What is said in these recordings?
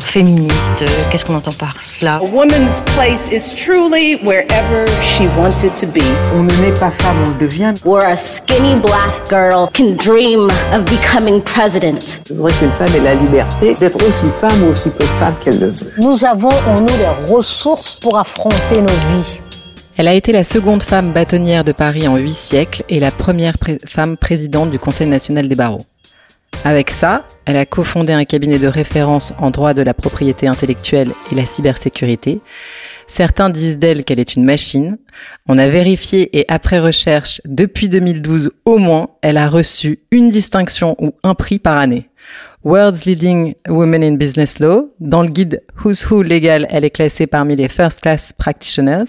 Féministe, qu'est-ce qu'on entend par cela A woman's place is truly wherever she wants it to be. On ne naît pas femme, on le devient. Where a skinny black girl can dream of becoming president. C'est vrai qu'une femme ait la liberté d'être aussi femme ou aussi peu de femme qu'elle le veut. Nous avons en nous les ressources pour affronter nos vies. Elle a été la seconde femme bâtonnière de Paris en huit siècles et la première pré femme présidente du Conseil national des barreaux. Avec ça, elle a cofondé un cabinet de référence en droit de la propriété intellectuelle et la cybersécurité. Certains disent d'elle qu'elle est une machine. On a vérifié et après recherche, depuis 2012 au moins, elle a reçu une distinction ou un prix par année. World's Leading Women in Business Law. Dans le guide Who's Who Legal, elle est classée parmi les First Class Practitioners.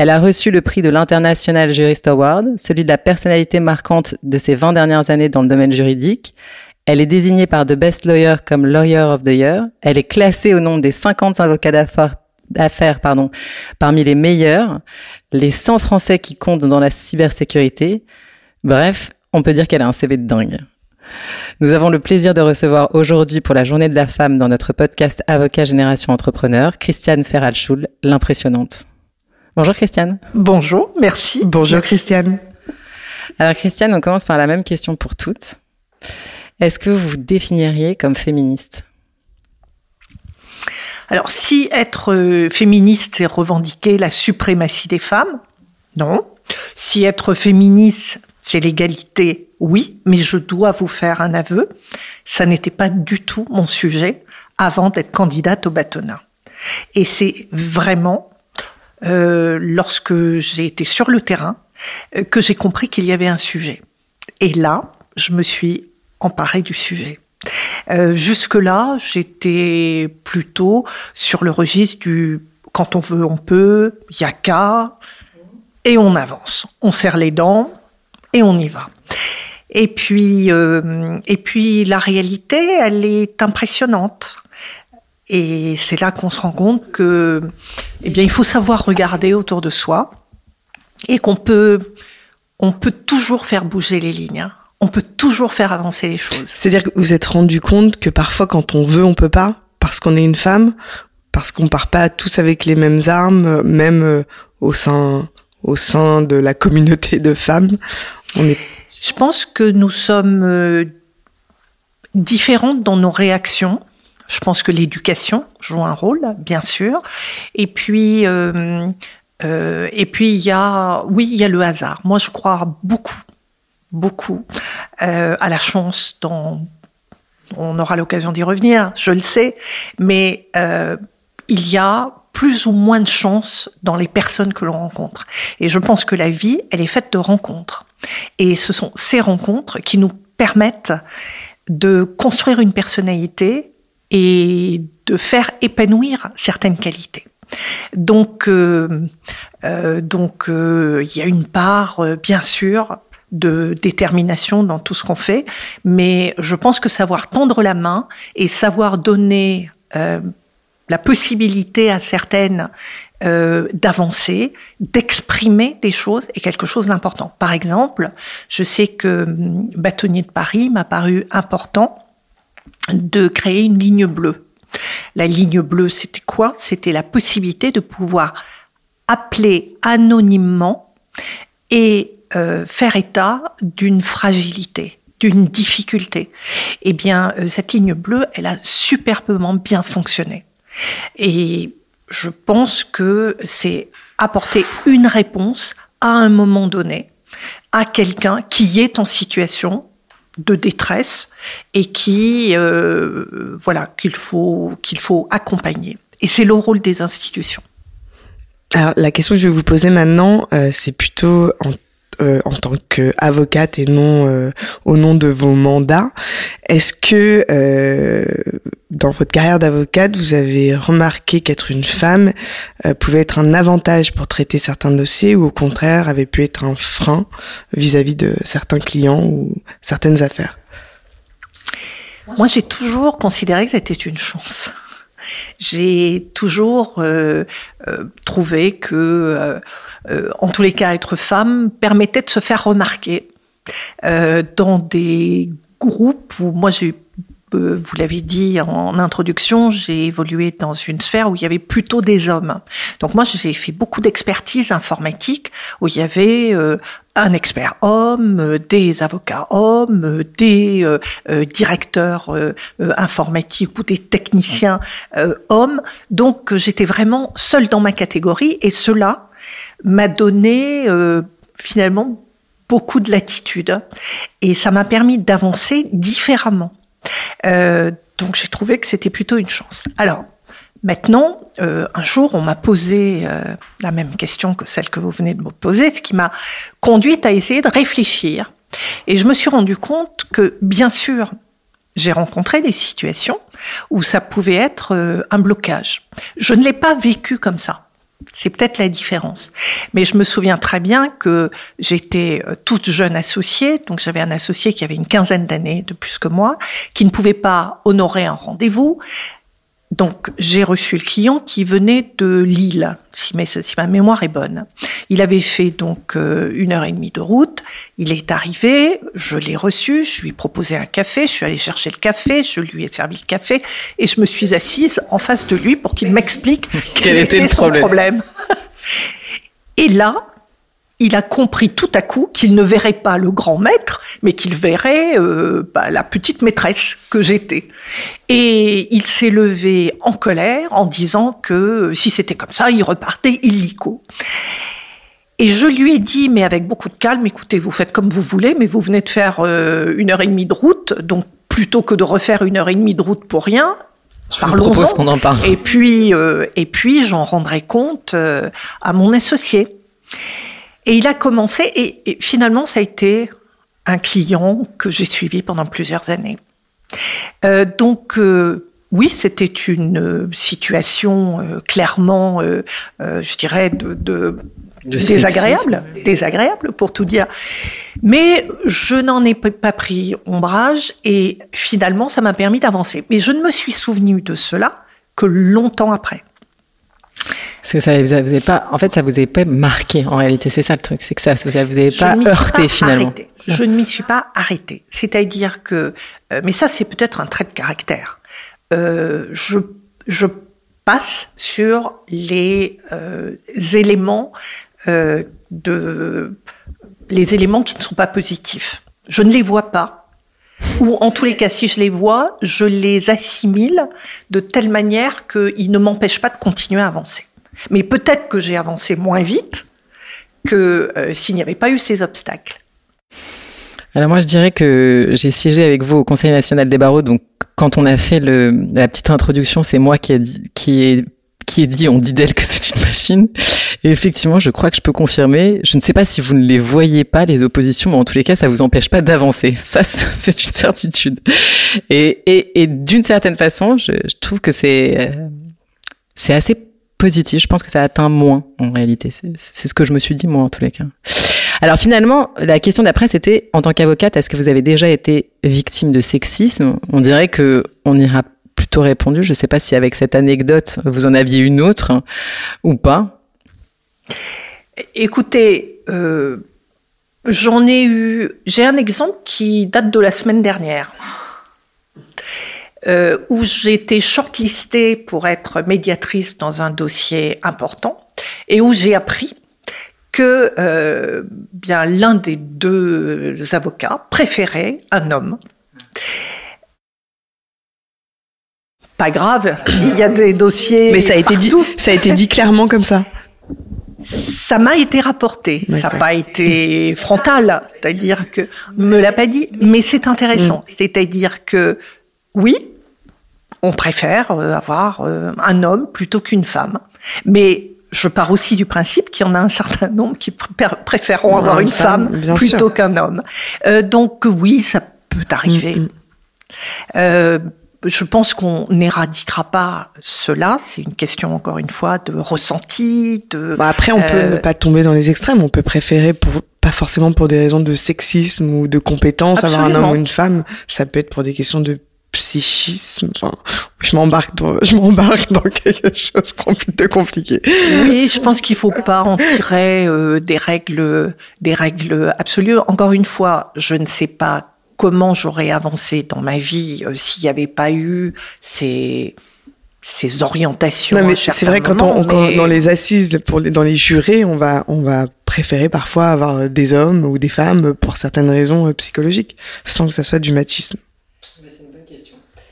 Elle a reçu le prix de l'International Jurist Award, celui de la personnalité marquante de ces 20 dernières années dans le domaine juridique. Elle est désignée par The Best Lawyer comme Lawyer of the Year. Elle est classée au nom des 50 avocats d'affaires pardon, parmi les meilleurs, les 100 Français qui comptent dans la cybersécurité. Bref, on peut dire qu'elle a un CV de dingue. Nous avons le plaisir de recevoir aujourd'hui pour la journée de la femme dans notre podcast Avocat Génération Entrepreneur, Christiane Ferralschul, l'impressionnante. Bonjour Christiane. Bonjour, merci. Bonjour merci. Christiane. Alors Christiane, on commence par la même question pour toutes. Est-ce que vous vous définiriez comme féministe? Alors si être euh, féministe, c'est revendiquer la suprématie des femmes, non. Si être féministe, c'est l'égalité, oui, mais je dois vous faire un aveu, ça n'était pas du tout mon sujet avant d'être candidate au bâtonnat. Et c'est vraiment euh, lorsque j'ai été sur le terrain, euh, que j'ai compris qu'il y avait un sujet. Et là, je me suis emparée du sujet. Euh, Jusque-là, j'étais plutôt sur le registre du quand on veut, on peut, il y a qu'à, et on avance. On serre les dents et on y va. Et puis, et puis la réalité, elle est impressionnante. Et c'est là qu'on se rend compte que, eh bien, il faut savoir regarder autour de soi et qu'on peut, on peut toujours faire bouger les lignes. Hein. On peut toujours faire avancer les choses. C'est-à-dire que vous êtes rendu compte que parfois, quand on veut, on peut pas, parce qu'on est une femme, parce qu'on part pas tous avec les mêmes armes, même euh, au sein, au sein de la communauté de femmes. On est. Je pense que nous sommes euh, différentes dans nos réactions je pense que l'éducation joue un rôle, bien sûr. Et puis, euh, euh, et puis il y a, oui, il y a le hasard. Moi, je crois beaucoup, beaucoup euh, à la chance. Dans, on aura l'occasion d'y revenir, je le sais, mais euh, il y a plus ou moins de chance dans les personnes que l'on rencontre. Et je pense que la vie, elle est faite de rencontres. Et ce sont ces rencontres qui nous permettent de construire une personnalité et de faire épanouir certaines qualités. Donc, euh, euh, donc euh, il y a une part, euh, bien sûr, de détermination dans tout ce qu'on fait, mais je pense que savoir tendre la main et savoir donner euh, la possibilité à certaines d'avancer, d'exprimer des choses est quelque chose d'important. Par exemple, je sais que hum, Bâtonnier de Paris m'a paru important de créer une ligne bleue. La ligne bleue, c'était quoi? C'était la possibilité de pouvoir appeler anonymement et euh, faire état d'une fragilité, d'une difficulté. Eh bien, euh, cette ligne bleue, elle a superbement bien fonctionné. Et je pense que c'est apporter une réponse à un moment donné à quelqu'un qui est en situation de détresse et qui euh, voilà qu'il faut qu'il faut accompagner et c'est le rôle des institutions. Alors la question que je vais vous poser maintenant, euh, c'est plutôt en euh, en tant qu'avocate et non euh, au nom de vos mandats. Est-ce que euh, dans votre carrière d'avocate, vous avez remarqué qu'être une femme euh, pouvait être un avantage pour traiter certains dossiers ou au contraire avait pu être un frein vis-à-vis -vis de certains clients ou certaines affaires? Moi, j'ai toujours considéré que c'était une chance. J'ai toujours euh, euh, trouvé que, euh, euh, en tous les cas, être femme permettait de se faire remarquer euh, dans des groupes où moi j'ai euh, vous l'avez dit en introduction, j'ai évolué dans une sphère où il y avait plutôt des hommes. Donc moi, j'ai fait beaucoup d'expertise informatique où il y avait euh, un expert homme, euh, des avocats hommes, des directeurs informatiques ou des techniciens hommes. Donc j'étais vraiment seule dans ma catégorie et cela m'a donné finalement beaucoup de latitude et ça m'a permis d'avancer différemment. Euh, donc j'ai trouvé que c'était plutôt une chance. Alors maintenant, euh, un jour, on m'a posé euh, la même question que celle que vous venez de me poser, ce qui m'a conduite à essayer de réfléchir. Et je me suis rendu compte que, bien sûr, j'ai rencontré des situations où ça pouvait être un blocage. Je ne l'ai pas vécu comme ça. C'est peut-être la différence. Mais je me souviens très bien que j'étais euh, toute jeune associée, donc j'avais un associé qui avait une quinzaine d'années de plus que moi, qui ne pouvait pas honorer un rendez-vous, donc j'ai reçu le client qui venait de Lille, si, ma mémoire est bonne. Il avait fait donc euh, une heure et demie de route. Il est arrivé, je l'ai reçu, je lui ai proposé un café, je suis allée chercher le café, je lui ai servi le café et je me suis assise en face de lui pour qu'il m'explique quel, était, le son problème. et là, il a compris tout à coup qu'il ne verrait pas le grand maître, mais qu'il verrait euh, bah, la petite maîtresse que j'étais. Et il s'est levé en colère en disant que euh, si c'était comme ça, il repartait illico. Et je lui ai dit, mais avec beaucoup de calme, écoutez, vous faites comme vous voulez, mais vous venez de faire euh, une heure et demie de route, donc plutôt que de refaire une heure et demie de route pour rien, parlons-en. qu'on en parle. Et puis, et puis, j'en rendrai compte à mon associé. Et il a commencé, et, finalement, ça a été un client que j'ai suivi pendant plusieurs années. Euh, donc, euh, oui, c'était une euh, situation clairement, je dirais, de, désagréable, désagréable pour tout dire. Mais je n'en ai pas pris ombrage et finalement, ça m'a permis d'avancer. Mais je ne me suis souvenu de cela que longtemps après. Parce que ça vous avez pas, en fait, ça vous avait pas marqué en réalité. C'est ça le truc, c'est que ça, vous avez pas heurté finalement. Je ne m'y suis pas arrêtée. C'est-à-dire que, euh, mais ça, c'est peut-être un trait de caractère. Euh, je, je passe sur les euh, éléments de, les éléments qui ne sont pas positifs. Je ne les vois pas. Ou en tous les cas, si je les vois, je les assimile de telle manière qu'ils ne m'empêchent pas de continuer à avancer. Mais peut-être que j'ai avancé moins vite que euh, s'il n'y avait pas eu ces obstacles. Alors moi, je dirais que j'ai siégé avec vous au Conseil national des barreaux. Donc, quand on a fait la petite introduction, c'est moi qui qui ai qui est dit, on dit d'elle que c'est une machine. Et effectivement, je crois que je peux confirmer. Je ne sais pas si vous ne les voyez pas, les oppositions, mais en tous les cas, ça vous empêche pas d'avancer. Ça, c'est une certitude. Et, et, et d'une certaine façon, je, je trouve que c'est, euh, c'est assez positif. Je pense que ça atteint moins, en réalité. C'est ce que je me suis dit, moi, en tous les cas. Alors finalement, la question d'après, c'était, en tant qu'avocate, est-ce que vous avez déjà été victime de sexisme? On dirait que on ira plutôt répondu. Je ne sais pas si avec cette anecdote, vous en aviez une autre ou pas. Écoutez, euh, j'en ai eu. J'ai un exemple qui date de la semaine dernière. Euh, où j'ai été shortlistée pour être médiatrice dans un dossier important et où j'ai appris que euh, bien l'un des deux avocats préférait un homme pas grave, il y a des dossiers. Mais ça a été dit, ça a été dit clairement comme ça. Ça m'a été rapporté, ça n'a pas été frontal, c'est-à-dire que me l'a pas dit, mais c'est intéressant, mm. c'est-à-dire que oui, on préfère euh, avoir euh, un homme plutôt qu'une femme, mais je pars aussi du principe qu'il y en a un certain nombre qui préféreront avoir une femme, plutôt qu'un homme. Euh, donc oui, ça peut arriver. Mm, mm. Euh, je pense qu'on n'éradiquera pas cela. C'est une question, encore une fois, de ressenti. De, bah après, on peut euh, ne pas tomber dans les extrêmes. On peut préférer, pour, pas forcément pour des raisons de sexisme ou de compétence, avoir un homme ou une femme. Ça peut être pour des questions de psychisme. Enfin, je m'embarque dans, je m'embarque dans quelque chose de compliqué. Oui, je pense qu'il faut pas en tirer euh, des règles, des règles absolues. Encore une fois, je ne sais pas comment j'aurais avancé dans ma vie euh, s'il n'y avait pas eu ces ces orientations. C'est vrai quand on, quand- mais- dans les assises pour les, dans les jurés, on va on va préférer parfois avoir des hommes ou des femmes pour certaines raisons euh, psychologiques, sans que ça soit du machisme.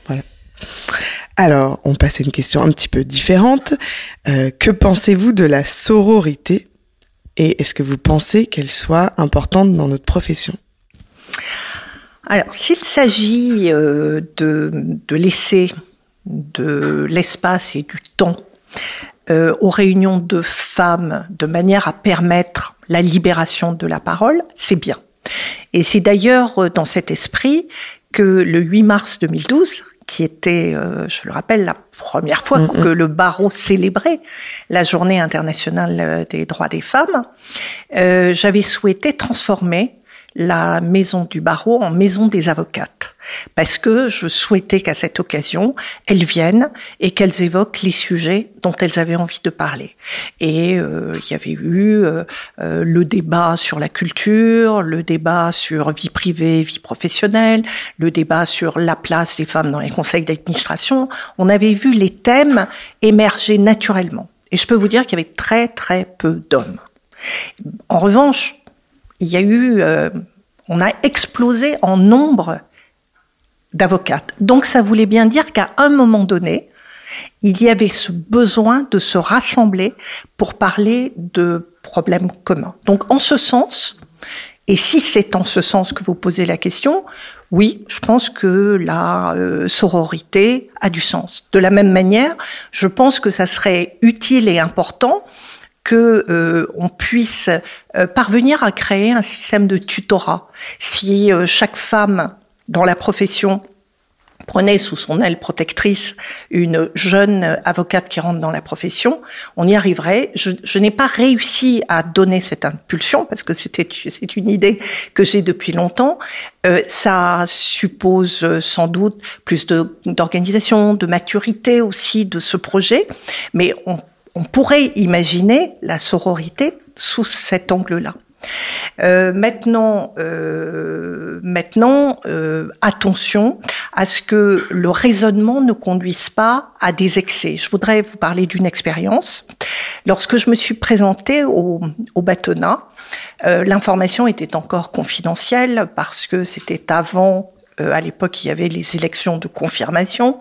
Voilà. Alors, on passe à une question un petit peu différente. Euh, que pensez-vous de la sororité et est-ce que vous pensez qu'elle soit importante dans notre profession? Alors, s'il s'agit euh, de, de laisser de l'espace et du temps euh, aux réunions de femmes de manière à permettre la libération de la parole, c'est bien. Et c'est d'ailleurs euh, dans cet esprit que le 8 mars 2012, qui était, euh, je le rappelle, la première fois que le barreau célébrait la journée internationale des droits des femmes, j'avais souhaité transformer la maison du barreau en maison des avocates. Parce que je souhaitais qu'à cette occasion, elles viennent et qu'elles évoquent les sujets dont elles avaient envie de parler. Et euh, il y avait eu euh, euh, le débat sur la culture, le débat sur vie privée, vie professionnelle, le débat sur la place des femmes dans les conseils d'administration. On avait vu les thèmes émerger naturellement. Et je peux vous dire qu'il y avait très très peu d'hommes. En revanche, il y a eu, euh, on a explosé en nombre d'avocates. Donc ça voulait bien dire qu'à un moment donné, il y avait ce besoin de se rassembler pour parler de problèmes communs. Donc en ce sens, et si c'est en ce sens que vous posez la question, oui, je pense que la euh, sororité a du sens. De la même manière, je pense que ça serait utile et important que euh, on puisse euh, parvenir à créer un système de tutorat. Si euh, chaque femme dans la profession prenait sous son aile protectrice une jeune avocate qui rentre dans la profession, on y arriverait. Je, je n'ai pas réussi à donner cette impulsion parce que c'était c'est une idée que j'ai depuis longtemps. Euh, ça suppose euh, sans doute plus de- d'organisation, de maturité aussi de ce projet, mais on, on pourrait imaginer la sororité sous cet angle-là. Euh, maintenant, euh, euh, attention à ce que le raisonnement ne conduise pas à des excès. Je voudrais vous parler d'une expérience. Lorsque je me suis présentée au, au bâtonnat, l'information était encore confidentielle parce que c'était avant euh, à l'époque, il y avait les élections de confirmation,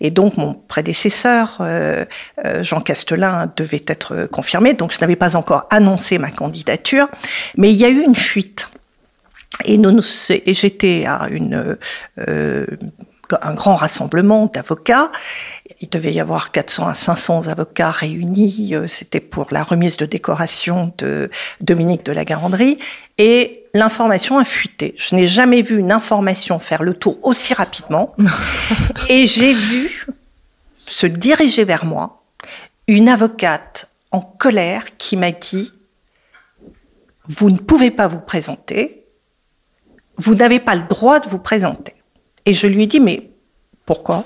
et donc mon prédécesseur, euh, euh, Jean Castelin, devait être confirmé. Donc je n'avais pas encore annoncé ma candidature, mais il y a eu une fuite. Et, nous, nous- et j'étais à une, euh, un grand rassemblement d'avocats. Il devait y avoir 400 à 500 avocats réunis. Euh, C'était pour la remise de décoration de Dominique de la Garandrie. Et l'information a fuité. Je n'ai jamais vu une information faire le tour aussi rapidement. et j'ai vu se diriger vers moi une avocate en colère qui m'a dit Vous ne pouvez pas vous présenter, vous n'avez pas le droit de vous présenter. Et je lui ai dit Mais pourquoi?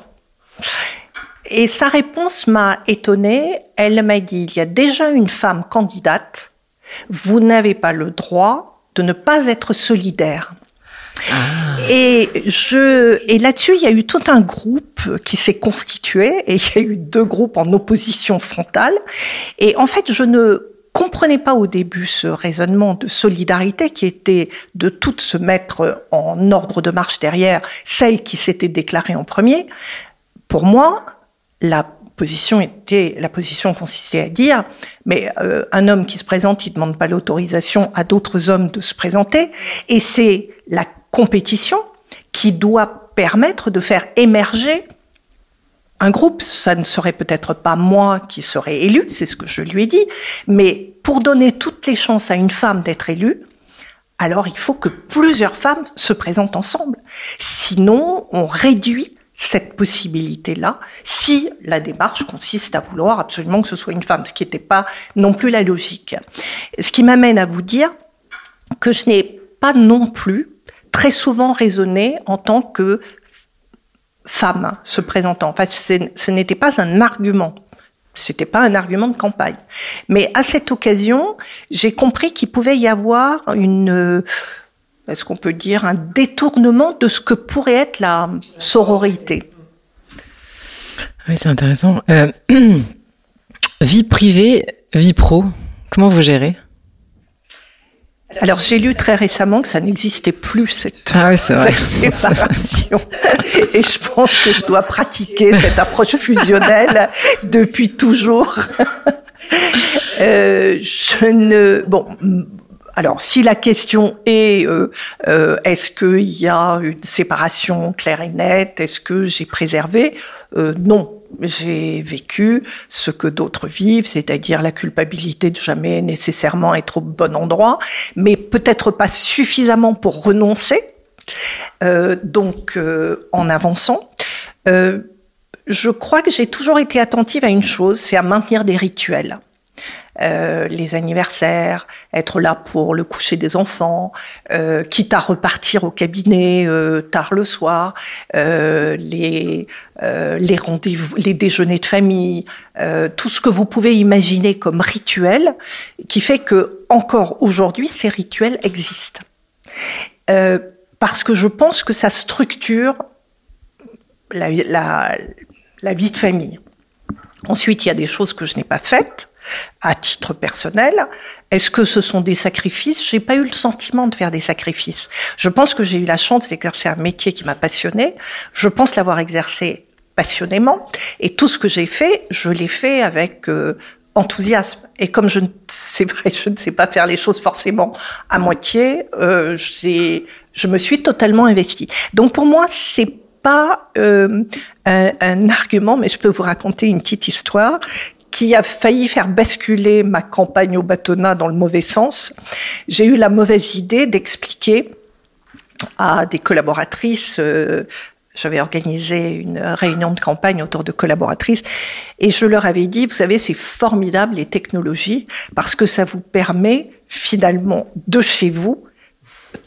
Et sa réponse m'a étonnée. Elle m'a dit Il y a déjà une femme candidate, vous n'avez pas le droit de ne pas être solidaire. Et je et là-dessus, il y a eu tout un groupe qui s'est constitué et il y a eu deux groupes en opposition frontale. Et en fait, je ne comprenais pas au début ce raisonnement de solidarité qui était de toutes se mettre en ordre de marche derrière celle qui s'était déclarée en premier. Pour moi, la position était la position consistait à dire mais euh, un homme qui se présente il demande pas l'autorisation à d'autres hommes de se présenter et c'est la compétition qui doit permettre de faire émerger un groupe, ça ne serait peut-être pas moi qui serais élu, c'est ce que je lui ai dit, mais pour donner toutes les chances à une femme d'être élue, alors il faut que plusieurs femmes se présentent ensemble. Sinon, on réduit cette possibilité-là si la démarche consiste à vouloir absolument que ce soit une femme, ce qui n'était pas non plus la logique. Ce qui m'amène à vous dire que je n'ai pas non plus très souvent raisonné en tant que femme se présentant. En fait, c'est- ce n'était pas un argument. C'était pas un argument de campagne. Mais à cette occasion, j'ai compris qu'il pouvait y avoir une, est-ce qu'on peut dire, un détournement de ce que pourrait être la sororité. Oui, c'est intéressant. Euh, vie privée, vie pro, comment vous gérez? Alors j'ai lu très récemment que ça n'existait plus cette, ah cette séparation et je pense que je dois pratiquer cette approche fusionnelle depuis toujours. euh, je ne bon alors, si la question est euh, euh, est-ce qu'il y a une séparation claire et nette, est-ce que j'ai préservé euh, Non, j'ai vécu ce que d'autres vivent, c'est-à-dire la culpabilité de jamais nécessairement être au bon endroit, mais peut-être pas suffisamment pour renoncer. Euh, donc, euh, en avançant, euh, je crois que j'ai toujours été attentive à une chose, c'est à maintenir des rituels. Euh, les anniversaires, être là pour le coucher des enfants, euh, quitte à repartir au cabinet euh, tard le soir, euh, les euh, les rendez-vous, les déjeuners de famille, tout ce que vous pouvez imaginer comme rituel, qui fait que encore aujourd'hui ces rituels existent. parce que je pense que ça structure la, la, la vie de famille. Ensuite, il y a des choses que je n'ai pas faites à titre personnel. Est-ce que ce sont des sacrifices? J'ai pas eu le sentiment de faire des sacrifices. Je pense que j'ai eu la chance d'exercer un métier qui m'a passionné. Je pense l'avoir exercé passionnément. Et tout ce que j'ai fait, je l'ai fait avec euh, enthousiasme. Et comme je c'est vrai, je ne sais pas faire les choses forcément à moitié, euh, j'ai, je me suis totalement investie. Donc pour moi, c'est pas euh, un, argument, mais je peux vous raconter une petite histoire qui a failli faire basculer ma campagne au bâtonnat dans le mauvais sens. J'ai eu la mauvaise idée d'expliquer à des collaboratrices euh, j'avais organisé une réunion de campagne autour de collaboratrices et je leur avais dit, vous savez, c'est formidable les technologies parce que ça vous permet finalement de chez vous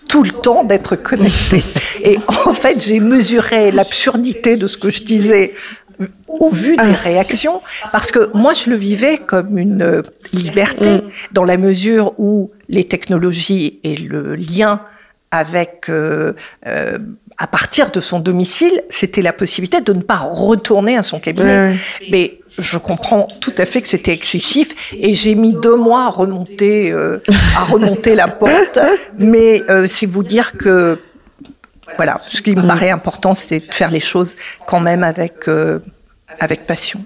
tout le temps d'être connecté. Et en fait, j'ai mesuré l'absurdité de ce que je disais au vu des réactions, parce que moi je le vivais comme une euh, liberté, mm. dans la mesure où les technologies et le lien avec, euh, euh, à partir de son domicile, c'était la possibilité de ne pas retourner à son cabinet. Mais je comprends tout à fait que c'était excessif et j'ai mis deux mois à remonter, euh, à remonter la porte. Mais euh, c'est vous dire que voilà, ce qui me mm. paraît important, c'est de faire les choses quand même avec euh, avec passion.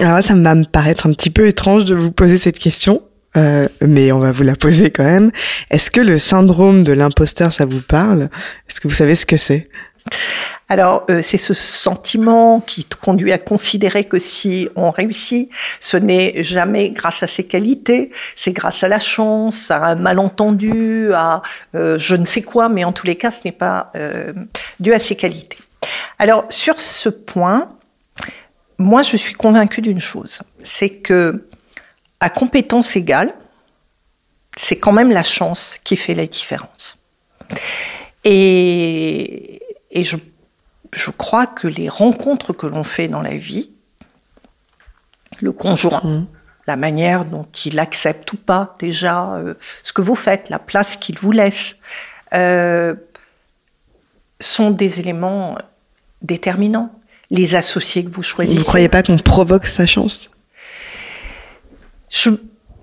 Alors ça va me paraître un petit peu étrange de vous poser cette question, euh, mais on va vous la poser quand même. Est-ce que le syndrome de l'imposteur, ça vous parle? Est-ce que vous savez ce que c'est? Alors, euh, c'est ce sentiment qui conduit à considérer que si on réussit, ce n'est jamais grâce à ses qualités, c'est grâce à la chance, à un malentendu, à euh, je ne sais quoi, mais en tous les cas, ce n'est pas euh, dû à ses qualités. Alors, sur ce point, moi, je suis convaincue d'une chose, c'est que à compétence égale, c'est quand même la chance qui fait la différence. Et, et je je crois que les rencontres que l'on fait dans la vie, le conjoint, mmh. la manière dont il accepte ou pas déjà euh, ce que vous faites, la place qu'il vous laisse, euh, sont des éléments déterminants. Les associés que vous choisissez. Vous ne croyez pas qu'on provoque sa chance? Je,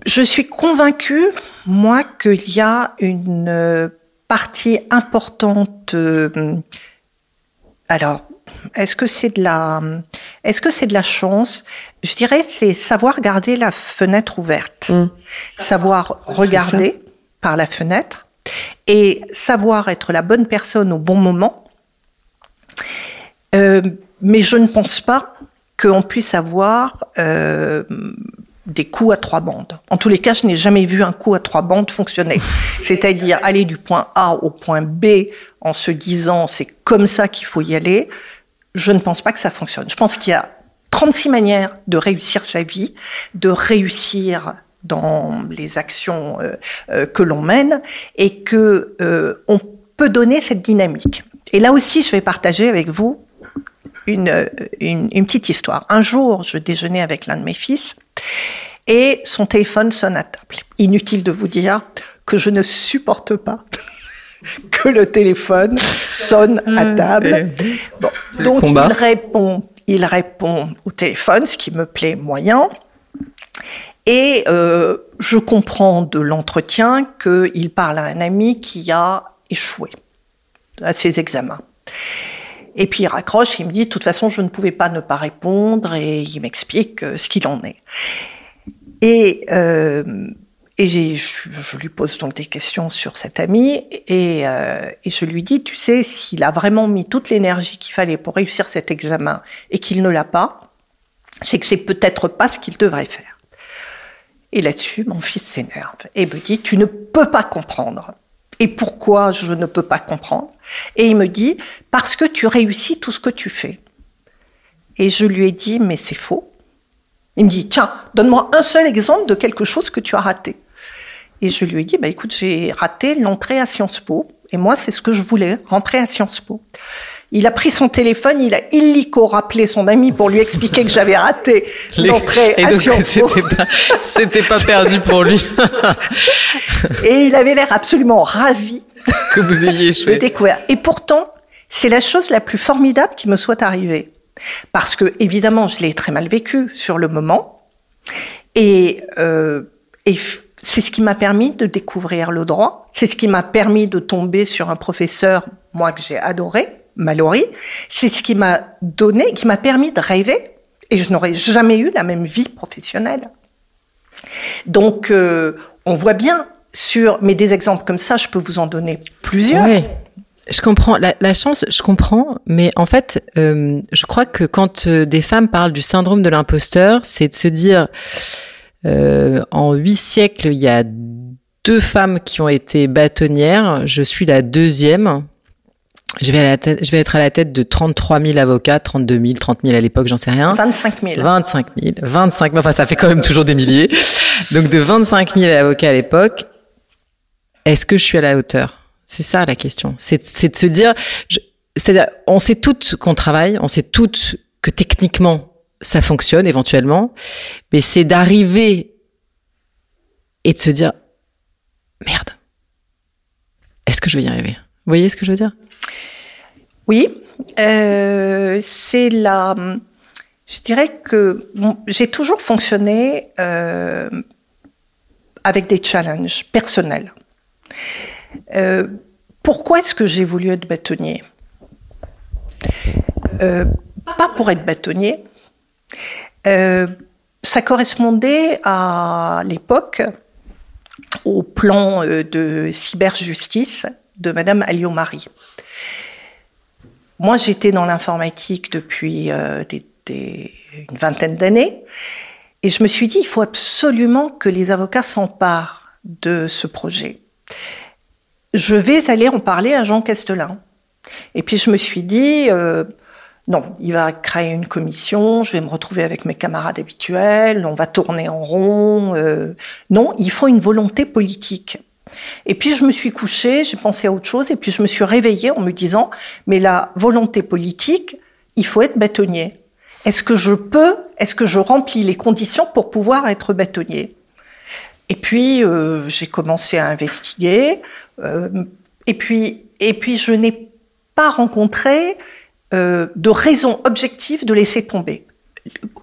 je suis convaincue, moi, qu'il y a une partie importante euh, alors, est-ce que c'est de la, est-ce que c'est de la chance? Je dirais, c'est savoir garder la fenêtre ouverte, mmh. savoir regarder par la fenêtre et savoir être la bonne personne au bon moment. Euh, mais je ne pense pas qu'on puisse avoir euh, des coups à trois bandes. En tous les cas, je n'ai jamais vu un coup à trois bandes fonctionner. C'est-à-dire aller du point A au point B en se disant c'est comme ça qu'il faut y aller. Je ne pense pas que ça fonctionne. Je pense qu'il y a 36 manières de réussir sa vie, de réussir dans les actions euh, euh, que l'on mène et que euh, on peut donner cette dynamique. Et là aussi, je vais partager avec vous une, une, une petite histoire. Un jour, je déjeunais avec l'un de mes fils et son téléphone sonne à table. Inutile de vous dire que je ne supporte pas que le téléphone sonne à table. Bon, donc il répond, il répond au téléphone, ce qui me plaît moyen. Et euh, je comprends de l'entretien qu'il parle à un ami qui a échoué à ses examens. Et puis il raccroche, il me dit, de toute façon, je ne pouvais pas ne pas répondre, et il m'explique euh, ce qu'il en est. Et, euh, et je, je, lui pose donc des questions sur cet ami, et, euh, et je lui dis, tu sais, s'il a vraiment mis toute l'énergie qu'il fallait pour réussir cet examen et qu'il ne l'a pas, c'est que c'est peut-être pas ce qu'il devrait faire. Et là-dessus, mon fils s'énerve et me dit, tu ne peux pas comprendre. Et pourquoi je ne peux pas comprendre Et il me dit, parce que tu réussis tout ce que tu fais. Et je lui ai dit, mais c'est faux. Il me dit, tiens, donne-moi un seul exemple de quelque chose que tu as raté. Et je lui ai dit, bah, écoute, j'ai raté l'entrée à Sciences Po. Et moi, c'est ce que je voulais, rentrer à Sciences Po. Il a pris son téléphone, il a illico rappelé son ami pour lui expliquer que j'avais raté l'entrée à Sciences Po. C'était pas, pas perdu pour lui. et il avait l'air absolument ravi que vous ayez échoué. De découvrir. Et pourtant, c'est la chose la plus formidable qui me soit arrivée. Parce que, évidemment, je l'ai très mal vécu sur le moment. Et, euh, et c'est ce qui m'a permis de découvrir le droit. C'est ce qui m'a permis de tomber sur un professeur, moi, que j'ai adoré, Mallory, c'est ce qui m'a donné, qui m'a permis de rêver, et je n'aurais jamais eu la même vie professionnelle. Donc, euh, on voit bien sur, mais des exemples comme ça, je peux vous en donner plusieurs. Oui. Je comprends la, chance, je comprends, mais en fait, euh, je crois que quand euh, des femmes parlent du syndrome de l'imposteur, c'est de se dire, en huit siècles, il y a deux femmes qui ont été bâtonnières, je suis la deuxième. Je vais, à la tête, je vais être à la tête de 33 000 avocats, 32 000, 30 000 à l'époque, j'en sais rien. 25 000. 25 000, 25 000, enfin ça fait quand même toujours des milliers. Donc de 25 000 avocats à l'époque, est-ce que je suis à la hauteur? C'est ça la question. C'est de se dire, c'est-à-dire, on sait toutes qu'on travaille, on sait toutes que techniquement ça fonctionne éventuellement, mais c'est d'arriver et de se dire, merde, est-ce que je vais y arriver? Vous voyez ce que je veux dire? Oui, euh, c'est la. Je dirais que j'ai toujours fonctionné euh, avec des challenges personnels. Euh, pourquoi est-ce que j'ai voulu être bâtonnier? Pas pour être bâtonnier. ça correspondait à l'époque au plan de cyberjustice de Madame Alliot-Marie. Moi, j'étais dans l'informatique depuis euh, une vingtaine d'années, et je me suis dit, il faut absolument que les avocats s'emparent de ce projet. Je vais aller en parler à Jean Castelin. Et puis je me suis dit, euh, non, il va créer une commission, je vais me retrouver avec mes camarades habituels, on va tourner en rond. Euh, non, il faut une volonté politique. Et puis je me suis couchée, j'ai pensé à autre chose, et puis je me suis réveillée en me disant, mais la volonté politique, il faut être bâtonnier. Est-ce que je peux, est-ce que je remplis les conditions pour pouvoir être bâtonnier? Et puis euh, j'ai commencé à investiguer, euh, et puis je n'ai pas rencontré euh, de raison objective de laisser tomber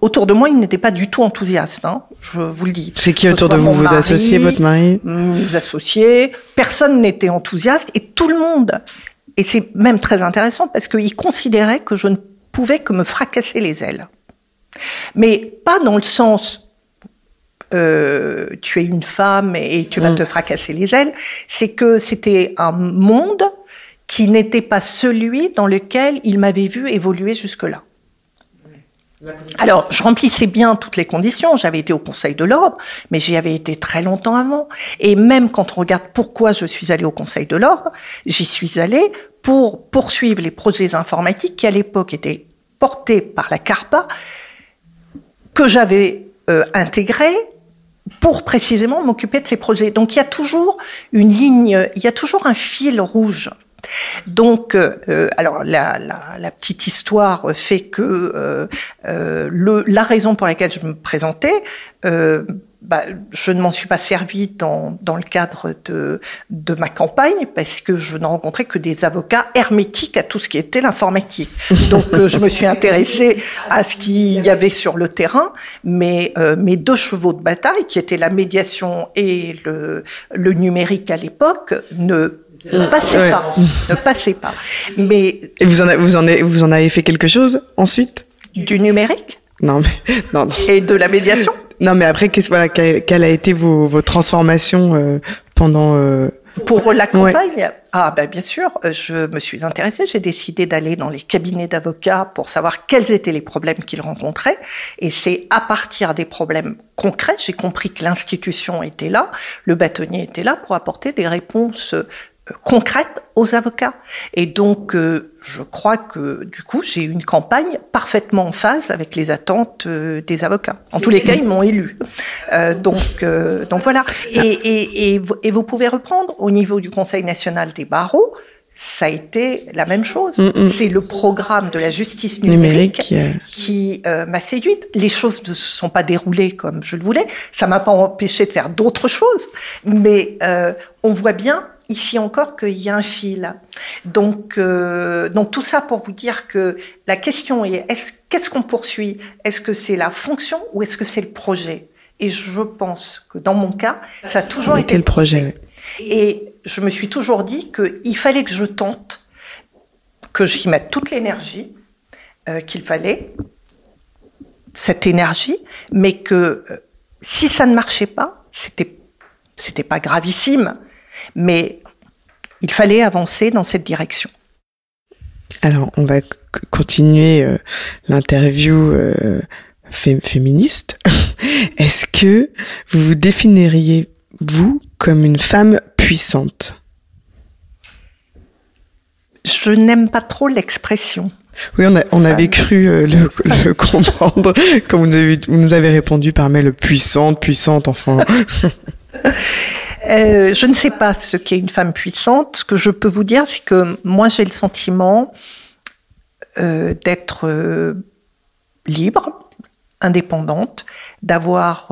autour de moi, il n'était pas du tout enthousiaste, hein, je vous le dis. C'est qui autour de vous Vos associés, votre mari Mes associés. Personne n'était enthousiaste et tout le monde. Et c'est même très intéressant parce qu'il considérait que je ne pouvais que me fracasser les ailes. Mais pas dans le sens euh, tu es une femme et tu vas mm. te fracasser les ailes. C'est que c'était un monde qui n'était pas celui dans lequel il m'avait vu évoluer jusque-là. Alors, je remplissais bien toutes les conditions. J'avais été au Conseil de l'ordre, mais j'y avais été très longtemps avant. Et même quand on regarde pourquoi je suis allée au Conseil de l'ordre, j'y suis allée pour poursuivre les projets informatiques qui à l'époque étaient portés par la CARPA, que j'avais euh, intégrés pour précisément m'occuper de ces projets. Donc il y a toujours une ligne, il y a toujours un fil rouge donc, euh, alors la, petite histoire fait que euh, euh, la raison pour laquelle je me présentais, bah, je ne m'en suis pas servi dans, dans le cadre de, de ma campagne parce que je n'ai rencontré que des avocats hermétiques à tout ce qui était l'informatique. Donc euh, je me suis intéressée à ce qu'il y avait sur le terrain, mais euh, mes deux chevaux de bataille, qui étaient la médiation et le, le numérique à l'époque, ne ne passaient Ouais. pas, ne passaient pas. Mais Et vous en, a- vous, en avez, vous en avez fait quelque chose ensuite? du numérique? Non, mais, non, non. et de la médiation, Non, mais après, qu'est-ce, voilà, quelle, a été vos, vos transformations euh, pendant... euh, Pour la campagne, ah ben bien sûr, euh, je me suis intéressée. J'ai décidé d'aller dans les cabinets d'avocats pour savoir quels étaient les problèmes qu'ils rencontraient. Et c'est à partir des problèmes concrets, j'ai compris que l'institution était là, le bâtonnier était là pour apporter des réponses concrètes aux avocats. Et donc, euh, je crois que du coup, j'ai eu une campagne parfaitement en phase avec les attentes euh, des avocats. En tous les cas, ils m'ont élu. Euh, donc, euh, donc voilà. Et, et, et, vous, et vous pouvez reprendre au niveau du Conseil national des barreaux. Ça a été la même chose. Mm, mm. C'est le programme de la justice numérique, numérique euh, qui m'a séduite. Les choses ne se sont pas déroulées comme je le voulais. Ça m'a pas empêché de faire d'autres choses, mais euh, on voit bien ici encore qu'il y a un fil. Donc, euh, donc tout ça pour vous dire que la question est est-ce qu'est-ce qu'on poursuit? Est-ce que c'est la fonction ou est-ce que c'est le projet? Et je pense que dans mon cas, ça a toujours été Quel projet. et je me suis toujours dit qu'il fallait que je tente, que j'y mette toute l'énergie euh, qu'il fallait, cette énergie, mais que euh, si ça ne marchait pas, c'était c'était pas gravissime, mais il fallait avancer dans cette direction. Alors, on va continuer euh, l'interview euh, fé- féministe. Est-ce que vous vous définiriez, vous, comme une femme puissante? Je n'aime pas trop l'expression. Oui, on, a, on avait cru euh, le, le comprendre quand vous nous, avez, vous nous avez répondu par mail puissante, puissante, enfin. Euh, je ne sais pas ce qu'est une femme puissante. Ce que je peux vous dire, c'est que moi, j'ai le sentiment euh, d'être euh, libre, indépendante, d'avoir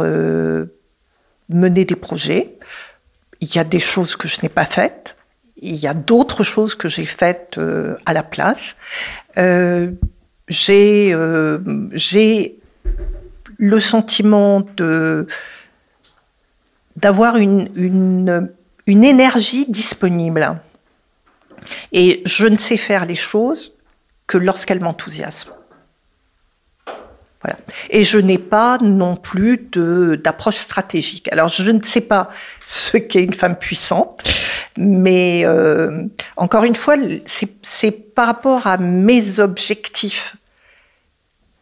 mené des projets. Il y a des choses que je n'ai pas faites. Il y a d'autres choses que j'ai faites à la place. J'ai j'ai le sentiment de d'avoir une, une, énergie disponible. Et je ne sais faire les choses que lorsqu'elles m'enthousiasment. Voilà. Et je n'ai pas non plus d'approche stratégique. Alors, je ne sais pas ce qu'est une femme puissante, mais euh, encore une fois, c'est par rapport à mes objectifs.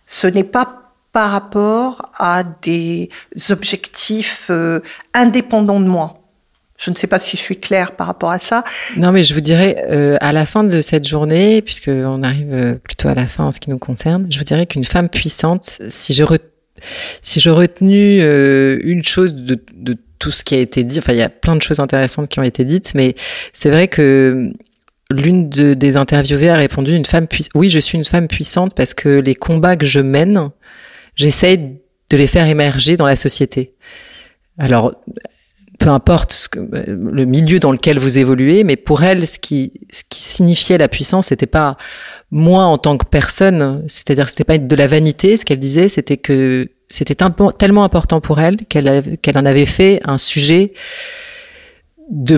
Ce n'est pas par rapport à des objectifs euh, indépendants de moi. Je ne sais pas si je suis claire par rapport à ça. Non, mais je vous dirais, euh, à la fin de cette journée, puisqu'on arrive euh, plutôt à la fin en ce qui nous concerne, je vous dirais qu'une femme puissante, si je, re- si je retenu euh, une chose de, de tout ce qui a été dit, enfin, il y a plein de choses intéressantes qui ont été dites, mais c'est vrai que l'une de- des interviewées a répondu une femme puissante. Oui, je suis une femme puissante parce que les combats que je mène, j'essaye de les faire émerger dans la société. Alors, peu importe le milieu dans lequel vous évoluez, mais pour elle, ce qui, signifiait la puissance, c'était pas moi en tant que personne, c'est-à-dire c'était pas de la vanité. Ce qu'elle disait, c'était que c'était tellement important pour elle qu'elle en avait fait un sujet de,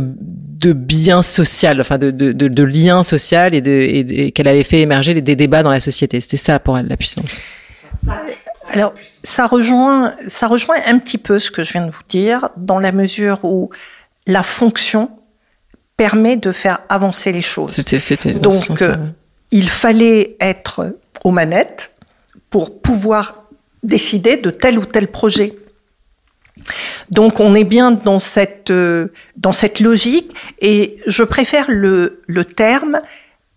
bien social, enfin de, de, de, lien social et, et, qu'elle avait fait émerger des débats dans la société. C'était ça pour elle la puissance. Alors, ça rejoint, ça rejoint un petit peu ce que je viens de vous dire, dans la mesure où la fonction permet de faire avancer les choses. C'était c'était Donc, euh, il fallait être aux manettes pour pouvoir décider de tel ou tel projet. Donc, on est bien dans cette, euh, dans cette logique et je préfère le, le terme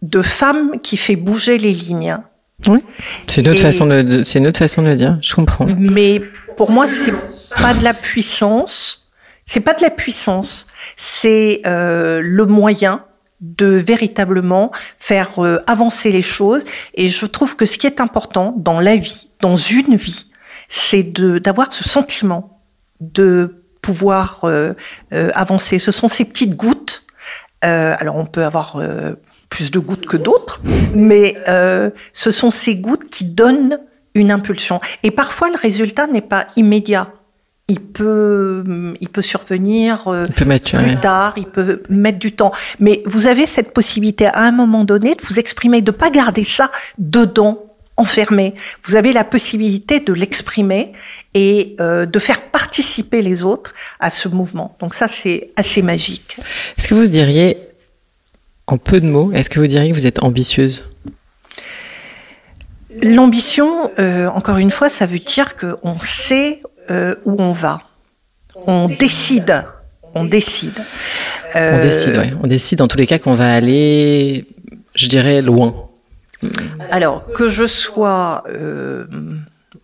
de femme qui fait bouger les lignes. C'est une autre Et- façon de, de- c'est une autre façon de le dire. Je comprends. Mais pour moi, c'est pas de la puissance. C'est pas de la puissance. C'est euh, le moyen de véritablement faire euh, avancer les choses. Et je trouve que ce qui est important dans la vie, dans une vie, c'est de d'avoir ce sentiment de pouvoir euh, avancer. Ce sont ces petites gouttes. Alors on peut avoir plus de gouttes que d'autres, mais euh, ce sont ces gouttes qui donnent une impulsion. Et parfois le résultat n'est pas immédiat. Il peut, il peut survenir euh, Il peut mettre, plus ouais. tard, il peut mettre du temps. Mais vous avez cette possibilité à un moment donné de vous exprimer, de pas garder ça dedans, enfermé. Vous avez la possibilité de l'exprimer et euh, de faire participer les autres à ce mouvement. Donc ça, c'est assez magique. Est-ce que vous diriez, en peu de mots, est-ce que vous diriez que vous êtes ambitieuse? L'ambition, euh, encore une fois, ça veut dire qu'on sait euh, où on va. On décide. On décide. On Euh, décide, ouais. On décide en tous les cas qu'on va aller, je dirais, loin. Alors, que je sois euh,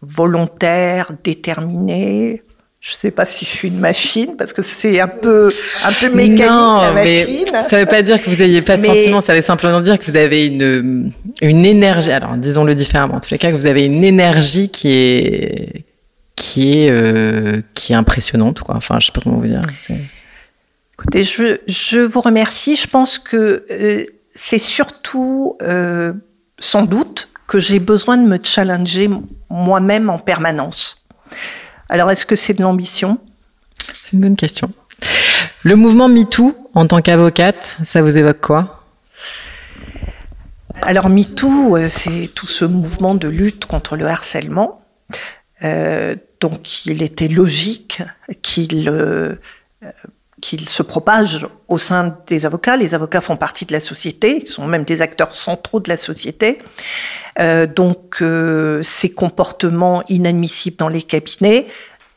volontaire, déterminée, je sais pas si je suis une machine, parce que c'est un peu, un peu mécanique, la mais machine. ça veut pas dire que vous ayez pas de Mais- sentiments, ça veut simplement dire que vous avez une, une énergie, alors disons-le différemment, en tous les cas, que vous avez une énergie qui est, qui est, euh, qui est impressionnante, quoi. Enfin, je sais pas comment vous dire. Écoutez, je, je vous remercie. Je pense que euh, c'est surtout, euh, sans doute, que j'ai besoin de me challenger moi-même en permanence. Alors, est-ce que c'est de l'ambition? C'est une bonne question. Le mouvement MeToo, en tant qu'avocate, ça vous évoque quoi? Alors MeToo, euh, c'est tout ce mouvement de lutte contre le harcèlement. Euh, donc il était logique qu'il euh, euh, qu'il se propage au sein des avocats. Les avocats font partie de la société, ils sont même des acteurs centraux de la société. Euh, donc euh, ces comportements inadmissibles dans les cabinets,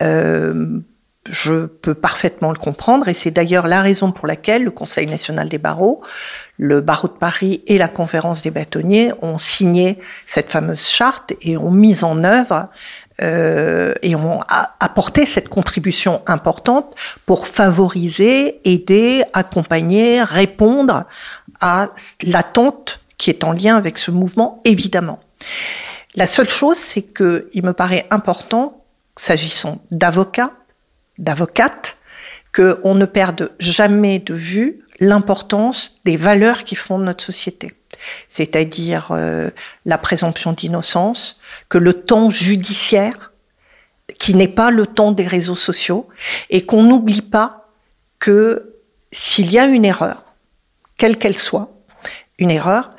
euh, je peux parfaitement le comprendre et c'est d'ailleurs la raison pour laquelle le Conseil national des barreaux, le barreau de Paris et la conférence des bâtonniers ont signé cette fameuse charte et ont mis en œuvre euh, et ont apporté cette contribution importante pour favoriser, aider, accompagner, répondre à l'attente qui est en lien avec ce mouvement, évidemment. La seule chose, c'est que il me paraît important, s'agissant d'avocats, d'avocates, qu'on ne perde jamais de vue l'importance des valeurs qui fondent notre société. C'est-à-dire euh, la présomption d'innocence, que le temps judiciaire, qui n'est pas le temps des réseaux sociaux, et qu'on n'oublie pas que s'il y a une erreur, quelle qu'elle soit, une erreur,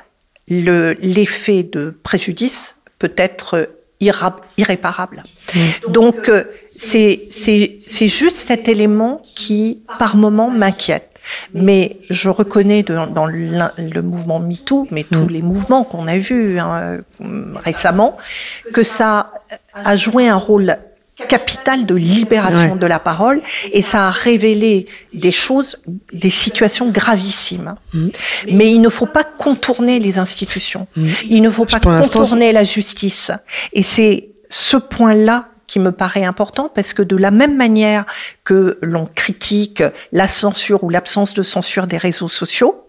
le- l'effet de préjudice peut être irra- irréparable. Donc, euh, c'est c'est- c'est juste cet élément qui, par moment, m'inquiète. Mais je reconnais dans le mouvement MeToo, mais tous les mouvements qu'on a vus hein, récemment, que ça a joué un rôle capital de libération Ouais. de la parole et ça a révélé des choses, des situations gravissimes. Mais il ne faut pas contourner les institutions. Il ne faut pas contourner la justice. Et c'est ce point-là qui me paraît important parce que de la même manière que l'on critique la censure ou l'absence de censure des réseaux sociaux,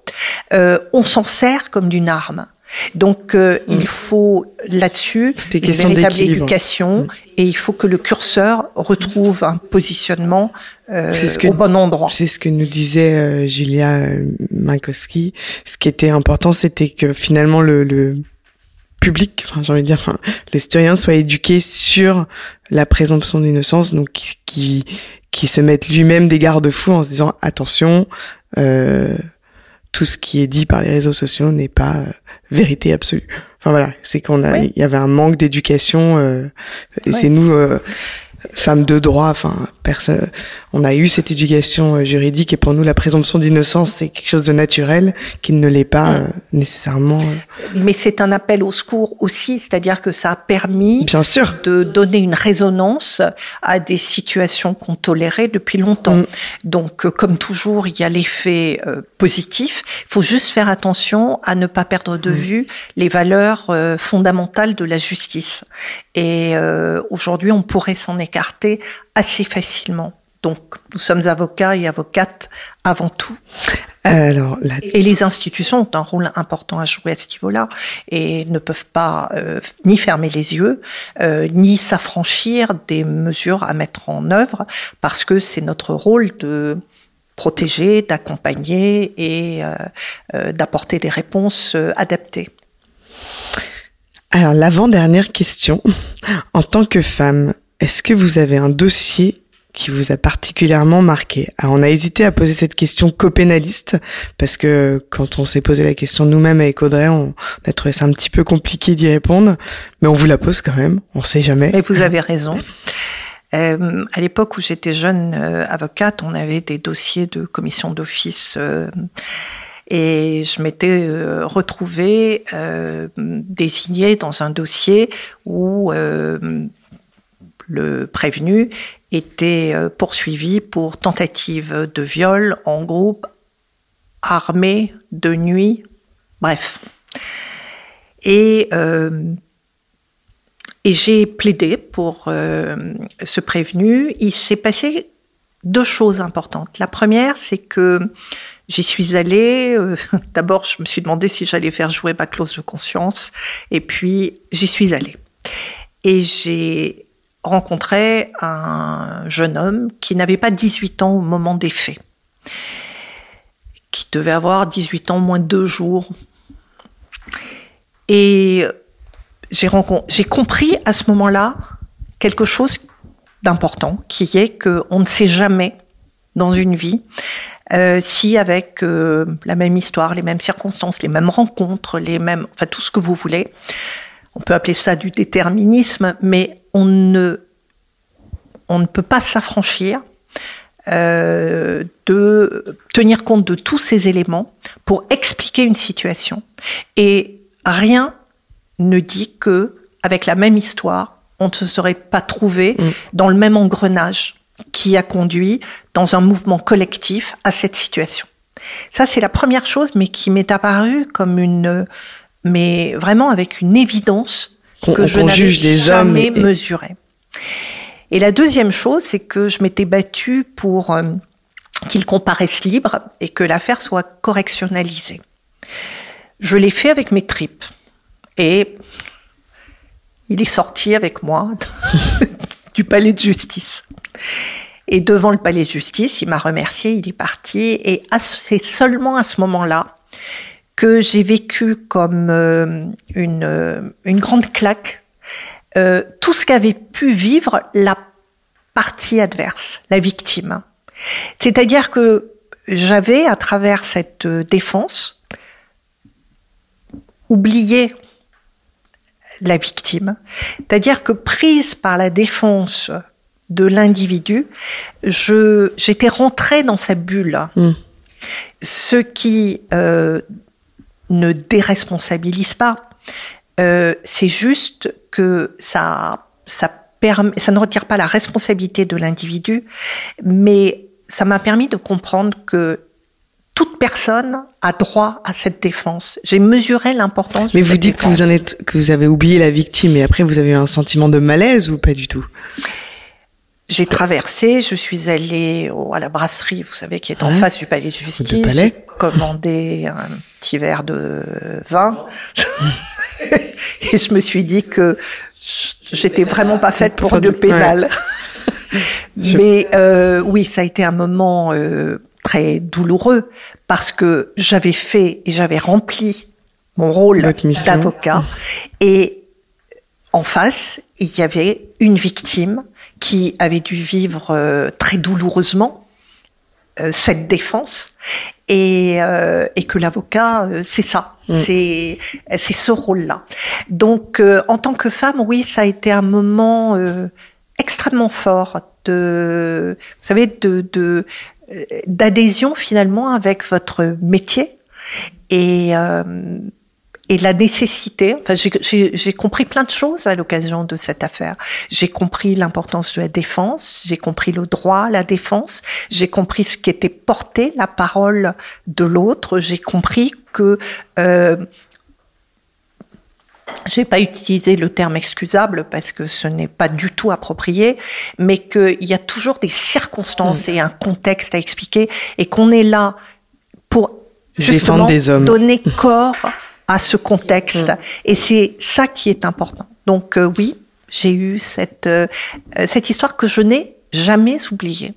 euh, on s'en sert comme d'une arme. Donc euh, il faut là-dessus une véritable éducation et il faut que le curseur retrouve un positionnement euh, C'est ce que- au bon endroit. C'est ce que nous disait euh, Julia euh, Minkowski. Ce qui était important, c'était que finalement le, le public, enfin j'ai envie de dire, enfin, les citoyens soient éduqués sur la présomption d'innocence, donc qui, qui se mettent lui-même des garde-fous en se disant attention, euh, tout ce qui est dit par les réseaux sociaux n'est pas euh, vérité absolue. Enfin voilà, c'est qu'on a, il y avait un manque d'éducation. euh, et Ouais. c'est nous, femmes de droit, enfin personne, on a eu cette éducation euh, juridique et pour nous la présomption d'innocence c'est quelque chose de naturel qui ne l'est pas euh, nécessairement. euh. Mais c'est un appel au secours aussi, c'est-à-dire que ça a permis Bien sûr. de donner une résonance à des situations qu'on tolérait depuis longtemps. Mm. Donc, comme toujours, il y a l'effet euh, positif. Il faut juste faire attention à ne pas perdre Mm. de vue les valeurs euh, fondamentales de la justice. Et euh, aujourd'hui, on pourrait s'en écarter assez facilement. Donc, nous sommes avocats et avocates avant tout. Alors, la... Et les institutions ont un rôle important à jouer à ce niveau-là et ne peuvent pas euh, ni fermer les yeux, euh, ni s'affranchir des mesures à mettre en œuvre, parce que c'est notre rôle de protéger, d'accompagner et euh, d'apporter des réponses adaptées. Alors, l'avant-dernière question. En tant que femme, est-ce que vous avez un dossier qui vous a particulièrement marqué? Alors, on a hésité à poser cette question copénaliste parce que quand on s'est posé la question nous-mêmes avec Audrey, on a trouvé ça un petit peu compliqué d'y répondre, mais on vous la pose quand même, on sait jamais. Et vous avez raison. Euh, à l'époque où j'étais jeune euh, avocate, on avait des dossiers de commission d'office euh, et je m'étais euh, retrouvée euh, désignée dans un dossier où euh, le prévenu était poursuivi pour tentative de viol en groupe armé de nuit, bref. Et j'ai plaidé pour ce prévenu. Il s'est passé deux choses importantes. La première, c'est que j'y suis allée. Euh, D'abord, je me suis demandé si j'allais faire jouer ma clause de conscience. Et puis, j'y suis allée. Et j'ai rencontré un jeune homme qui n'avait pas 18 ans au moment des faits, qui devait avoir 18 ans moins deux jours. Et j'ai compris à ce moment-là quelque chose d'important, qui est qu'on ne sait jamais dans une vie euh, si avec euh, la même histoire, les mêmes circonstances, les mêmes rencontres, les mêmes, enfin tout ce que vous voulez, on peut appeler ça du déterminisme, mais on ne, on ne peut pas s'affranchir euh, de tenir compte de tous ces éléments pour expliquer une situation. Et rien ne dit que, avec la même histoire, on ne se serait pas trouvé mm. dans le même engrenage qui a conduit dans un mouvement collectif à cette situation. Ça, c'est la première chose, mais qui m'est apparue comme une, mais vraiment avec une évidence que je n'avais jamais et... mesurée. Et la deuxième chose, c'est que je m'étais battue pour euh, qu'il comparaisse libre et que l'affaire soit correctionnalisée. Je l'ai fait avec mes tripes. Et il est sorti avec moi du palais de justice. Et devant le palais de justice, il m'a remercié, il est parti. Et c'est seulement à ce moment-là que j'ai vécu comme euh, une, euh, une grande claque euh, tout ce qu'avait pu vivre la partie adverse, la victime. C'est-à-dire que j'avais, à travers cette défense, oublié la victime. C'est-à-dire que prise par la défense de l'individu, je j'étais rentrée dans sa bulle. Mm. Ce qui euh, ne déresponsabilise pas, euh, c'est juste que ça ça permet, ça ne retire pas la responsabilité de l'individu, mais ça m'a permis de comprendre que toute personne a droit à cette défense. J'ai mesuré l'importance. Mais vous dites que vous en êtes, que vous avez oublié la victime, et après vous avez eu un sentiment de malaise ou pas du tout? J'ai traversé, je suis allée à la brasserie, vous savez, qui est en face du palais de justice. J'ai commandé un petit verre de vin, et je me suis dit que j'étais vraiment pas faite pour, le pénal. Mais euh, oui, ça a été un moment. Euh, très douloureux parce que j'avais fait et j'avais rempli mon rôle d'avocat et en face, il y avait une victime qui avait dû vivre euh, très douloureusement euh, cette défense et, euh, et que l'avocat, euh, c'est ça, mm. c'est c'est ce rôle-là. Donc, euh, en tant que femme, oui, ça a été un moment extrêmement fort de, vous savez, de, d'adhésion finalement avec votre métier et, et la nécessité. Enfin, j'ai compris plein de choses à l'occasion de cette affaire. J'ai compris l'importance de la défense, j'ai compris le droit à la défense, j'ai compris ce qui était porté, la parole de l'autre, j'ai compris que euh, j'ai pas utilisé le terme excusable parce que ce n'est pas du tout approprié, mais qu'il y a toujours des circonstances mm. et un contexte à expliquer et qu'on est là pour justement des hommes. donner corps à ce contexte. Et c'est ça qui est important. Donc euh, oui, j'ai eu cette, euh, cette histoire que je n'ai jamais oubliée.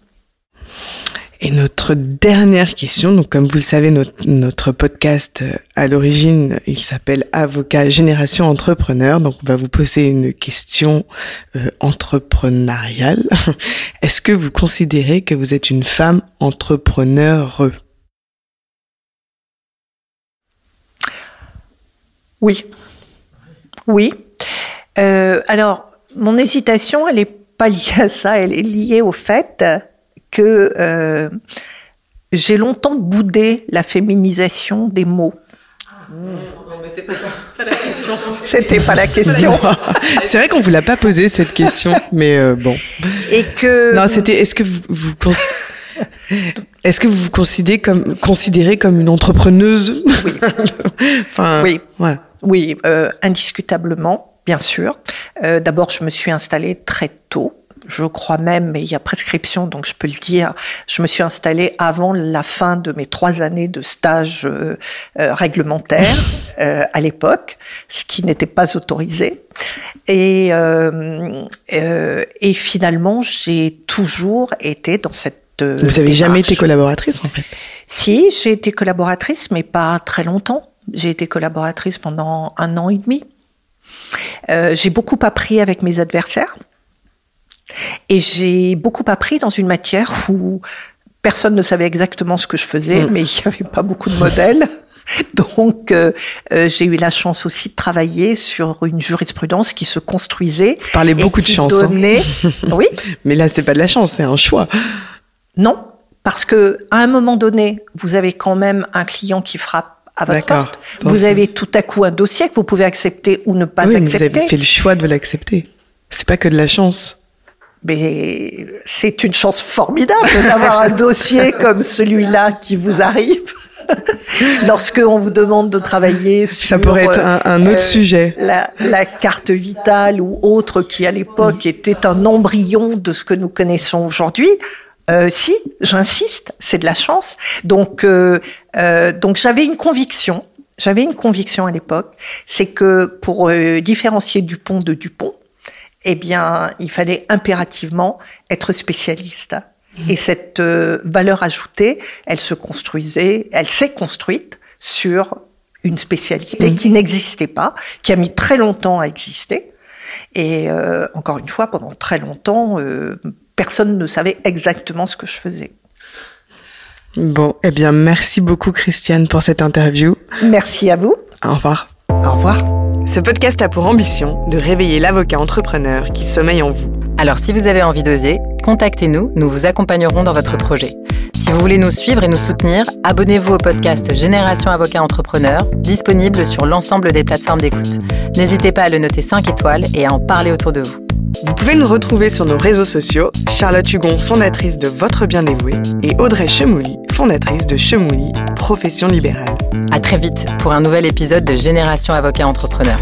Et notre dernière question, donc comme vous le savez, notre, notre podcast euh, à l'origine, il s'appelle Avocat Génération Entrepreneur. Donc on va vous poser une question euh, entrepreneuriale. Est-ce que vous considérez que vous êtes une femme entrepreneure? Oui. Oui. Euh, alors, mon hésitation, elle n'est pas liée à ça, elle est liée au fait que euh, j'ai longtemps boudé la féminisation des mots. C'était pas la question. C'est vrai qu'on vous l'a pas posé cette question, mais euh, bon. Et que non, c'était. Est-ce que vous, vous est-ce que vous vous considérez comme considérez comme une entrepreneuse? Oui. enfin, oui. Ouais. Oui, euh, indiscutablement, bien sûr. Euh, D'abord, je me suis installée très tôt je crois même, mais il y a prescription, donc je peux le dire, je me suis installée avant la fin de mes trois années de stage euh, euh réglementaire euh, à l'époque, ce qui n'était pas autorisé. Et, euh, euh et finalement, j'ai toujours été dans cette Vous avez jamais été collaboratrice en fait? Si, j'ai été collaboratrice, mais pas très longtemps. J'ai été collaboratrice pendant un an et demi. Euh, j'ai beaucoup appris avec mes adversaires. Et j'ai beaucoup appris dans une matière où personne ne savait exactement ce que je faisais, mm. mais il n'y avait pas beaucoup de modèles. Donc, euh, euh, j'ai eu la chance aussi de travailler sur une jurisprudence qui se construisait. Vous parlez beaucoup de chance. Hein. Donnait... oui. Mais là, c'est pas de la chance, c'est un choix. Non, parce que à un moment donné, vous avez quand même un client qui frappe à votre porte. Vous avez tout à coup un dossier que vous pouvez accepter ou ne pas oui, accepter. Vous avez fait le choix de l'accepter. C'est pas que de la chance. Mais c'est une chance formidable d'avoir un dossier comme celui-là qui vous arrive. Lorsque on vous demande de travailler sur ça pourrait être un, autre euh, sujet, la, la, carte vitale ou autre qui à l'époque était un embryon de ce que nous connaissons aujourd'hui. Euh, si, j'insiste, c'est de la chance. Donc, euh, euh donc j'avais une conviction. J'avais une conviction à l'époque, c'est que pour différencier Dupont de Dupont, eh bien, il fallait impérativement être spécialiste. Mmh. Et cette valeur ajoutée, elle se construisait, elle s'est construite sur une spécialité mmh. qui n'existait pas, qui a mis très longtemps à exister. Et euh, encore une fois, pendant très longtemps, euh, personne ne savait exactement ce que je faisais. Bon, eh bien, merci beaucoup Christiane pour cette interview. Merci à vous. Au revoir. Au revoir. Ce podcast a pour ambition de réveiller l'avocat entrepreneur qui sommeille en vous. Alors si vous avez envie d'oser, contactez-nous, nous vous accompagnerons dans votre projet. Si vous voulez nous suivre et nous soutenir, abonnez-vous au podcast Génération Avocat Entrepreneur, disponible sur l'ensemble des plateformes d'écoute. N'hésitez pas à le noter 5 étoiles et à en parler autour de vous. Vous pouvez nous retrouver sur nos réseaux sociaux, Charlotte Hugon, fondatrice de Votre Bien Dévoué, et Audrey Chemouli, fondatrice de Chemouli, profession libérale. À très vite pour un nouvel épisode de Génération Avocat Entrepreneur.